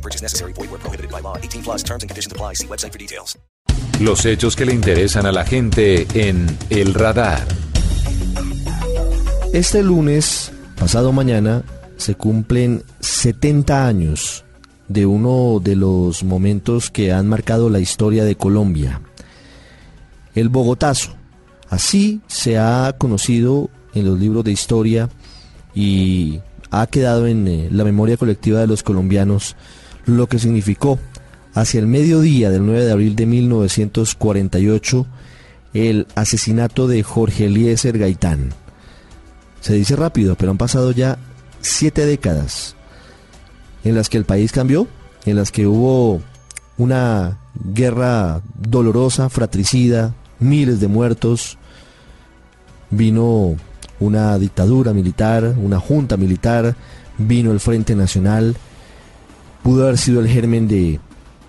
No purchase necessary. Void where prohibited by law. 18 plus terms and conditions apply. See website for details. Los hechos que le interesan a la gente en El Radar. Este lunes, pasado mañana, se cumplen 70 años de uno de los momentos que han marcado la historia de Colombia, el Bogotazo. Así se ha conocido en los libros de historia y ha quedado en eh, la memoria colectiva de los colombianos lo que significó hacia el mediodía del 9 de abril de 1948 el asesinato de Jorge Eliezer Gaitán. Se dice rápido, pero han pasado ya siete décadas en las que el país cambió, en las que hubo una guerra dolorosa, fratricida, miles de muertos, vino una dictadura militar, una junta militar, vino el Frente Nacional, pudo haber sido el germen de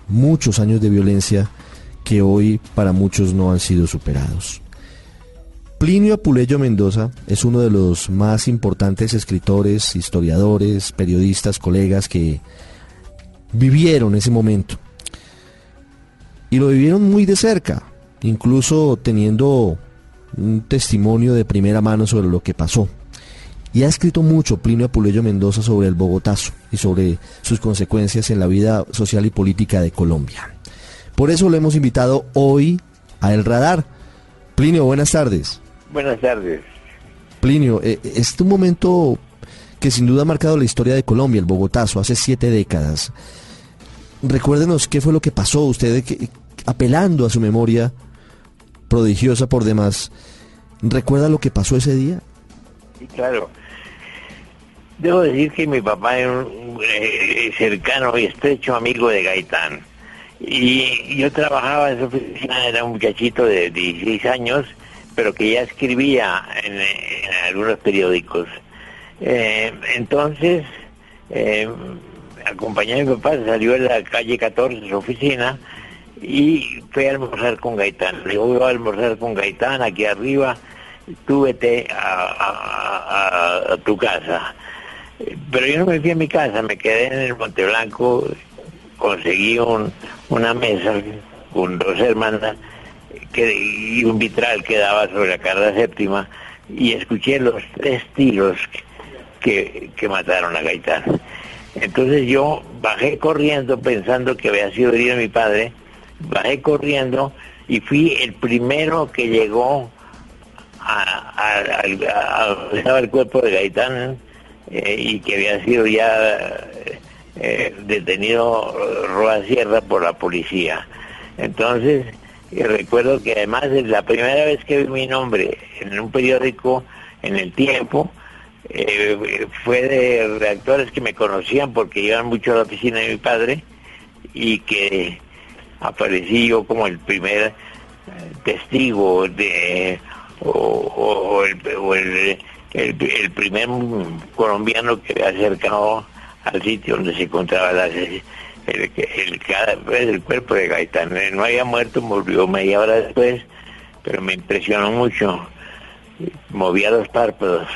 muchos años de violencia que hoy para muchos no han sido superados. Plinio Apuleyo Mendoza es uno de los más importantes escritores, historiadores, periodistas, colegas que vivieron ese momento. Y lo vivieron muy de cerca, incluso teniendo un testimonio de primera mano sobre lo que pasó. Y ha escrito mucho Plinio Apuleyo Mendoza sobre el Bogotazo y sobre sus consecuencias en la vida social y política de Colombia. Por eso lo hemos invitado hoy a El Radar. Plinio, buenas tardes. Buenas tardes. Plinio, eh, es un momento que sin duda ha marcado la historia de Colombia, el Bogotazo, hace siete décadas. Recuérdenos qué fue lo que pasó, usted que, apelando a su memoria prodigiosa por demás, ¿recuerda lo que pasó ese día? Claro. Debo decir que mi papá era un eh, cercano y estrecho amigo de Gaitán. Y yo trabajaba en su oficina, era un muchachito de 16 años, pero que ya escribía en, en algunos periódicos. Eh, entonces, eh, acompañé a mi papá, salió a la calle 14, su oficina, y fue a almorzar con Gaitán. Le digo, voy a almorzar con Gaitán aquí arriba, tú vete a, a- tu casa. Pero yo no me fui a mi casa, me quedé en el Monte Blanco, conseguí un- una mesa con dos hermanas que, y un vitral que daba sobre la carga séptima y escuché los tres tiros que, que mataron a Gaitán. Entonces yo bajé corriendo pensando que había sido herido mi padre, bajé corriendo y fui el primero que llegó al- a- a donde estaba el cuerpo de Gaitán eh, y que había sido ya eh, detenido Roa Sierra por la policía. Entonces, recuerdo que además es la primera vez que vi mi nombre en un periódico en el tiempo, eh, fue de redactores que me conocían porque iban mucho a la oficina de mi padre y que aparecí yo como el primer eh, testigo de o, o- el, o el- el- el primer colombiano que había acercado al sitio donde se encontraba la- el, el, cadáver del cuerpo de Gaitán. Eh, No había muerto, murió media hora después, pero me impresionó mucho. Movía los párpados,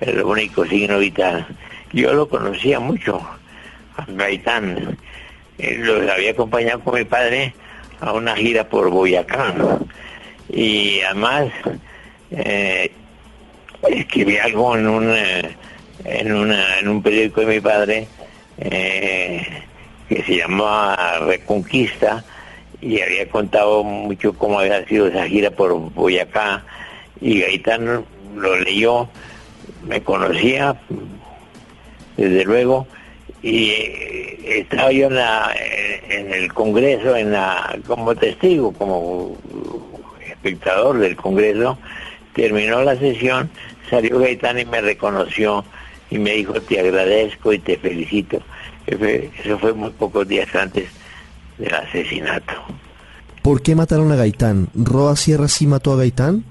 el único signo vital. Yo lo conocía mucho, a Gaitán. Eh, Los había acompañado con mi padre a una gira por Boyacá. Y además eh, escribí algo en un, eh, en, una, en un periódico de mi padre eh, que se llamaba Reconquista y había contado mucho cómo había sido esa gira por Boyacá y Gaitán lo leyó, me conocía desde luego y eh, estaba yo en, la, en el Congreso en la, como testigo, como espectador del Congreso, terminó la sesión, salió Gaitán y me reconoció y me dijo te agradezco y te felicito. Eso fue- muy pocos días antes del asesinato. ¿Por qué mataron a Gaitán? ¿Roa Sierra sí mató a Gaitán?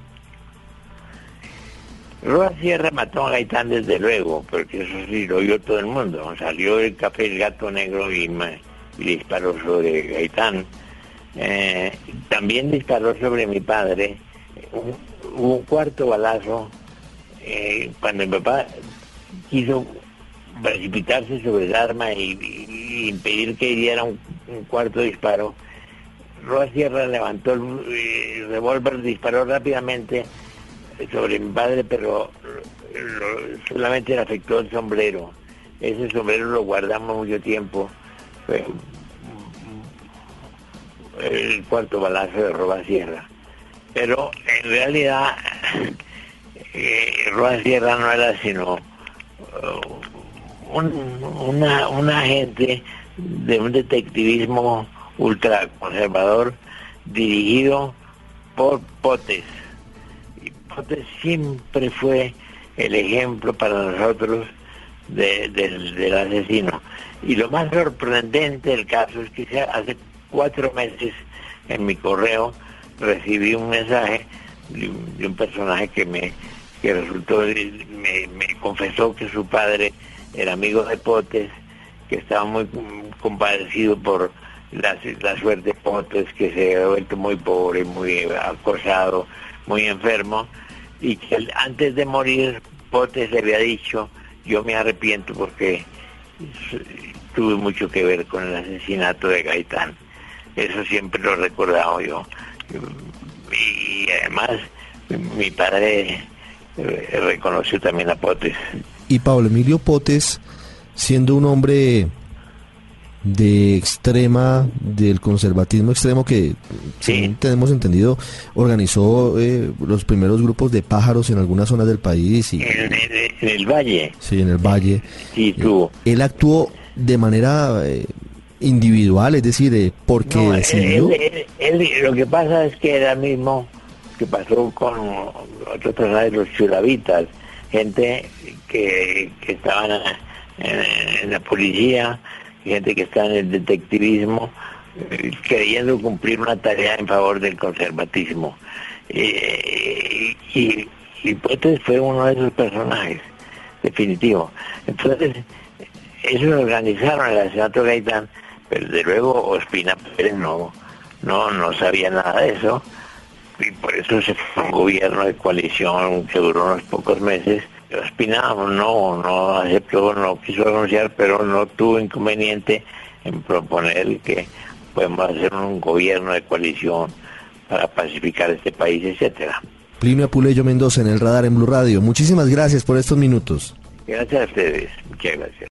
Roa Sierra mató a Gaitán desde luego, porque eso sí lo oyó todo el mundo. Salió el café El Gato Negro y, y disparó sobre Gaitán. Eh, también disparó sobre mi padre. Hubo un cuarto balazo eh, cuando mi papá quiso precipitarse sobre el arma y, impedir que diera un, cuarto disparo. Roa Sierra levantó el, el revólver, disparó rápidamente sobre mi padre, pero solamente le afectó el sombrero. Ese sombrero lo guardamos mucho tiempo. El cuarto balazo de Roba Sierra. Pero en realidad eh, Roba Sierra no era sino uh, un agente de un detectivismo ultraconservador dirigido por Potes siempre fue el ejemplo para nosotros del asesino. Y lo más sorprendente del caso es que hace cuatro meses en mi correo recibí un mensaje de un, personaje que me que resultó, me, confesó que su padre era amigo de Potes, que estaba muy compadecido por la, la suerte de Potes, que se ha vuelto muy pobre, muy acosado, muy enfermo, y que antes de morir Potes le había dicho, yo me arrepiento porque tuve mucho que ver con el asesinato de Gaitán. Eso siempre lo he recordado yo. Y además mi padre eh, reconoció también a Potes. Y Pablo Emilio Potes, siendo un hombre de extrema, del conservatismo extremo que, sí. tenemos entendido, organizó eh, los primeros grupos de pájaros en algunas zonas del país. Y, en, el valle. Sí, en el valle. Sí, tuvo. Eh, él actuó de manera eh, individual, es decir, porque decidió... lo que pasa es que era mismo que pasó con otros personajes, los chulavitas, gente que, que estaban en la policía, gente que está en el detectivismo, eh, queriendo cumplir una tarea en favor del conservatismo. Eh, y, y fue uno de esos personajes, definitivo. Entonces, ellos organizaron el asesinato Gaitán, pero de luego Ospina Pérez no, no, no sabía nada de eso, y por eso se fue un gobierno de coalición que duró unos pocos meses, Espina no, no aceptó, no quiso renunciar, pero no tuvo inconveniente en proponer que podemos hacer un gobierno de coalición para pacificar este país, etcétera. Plinio Apuleyo Mendoza en el radar en Blue Radio. Muchísimas gracias por estos minutos. Gracias a ustedes. Muchas gracias.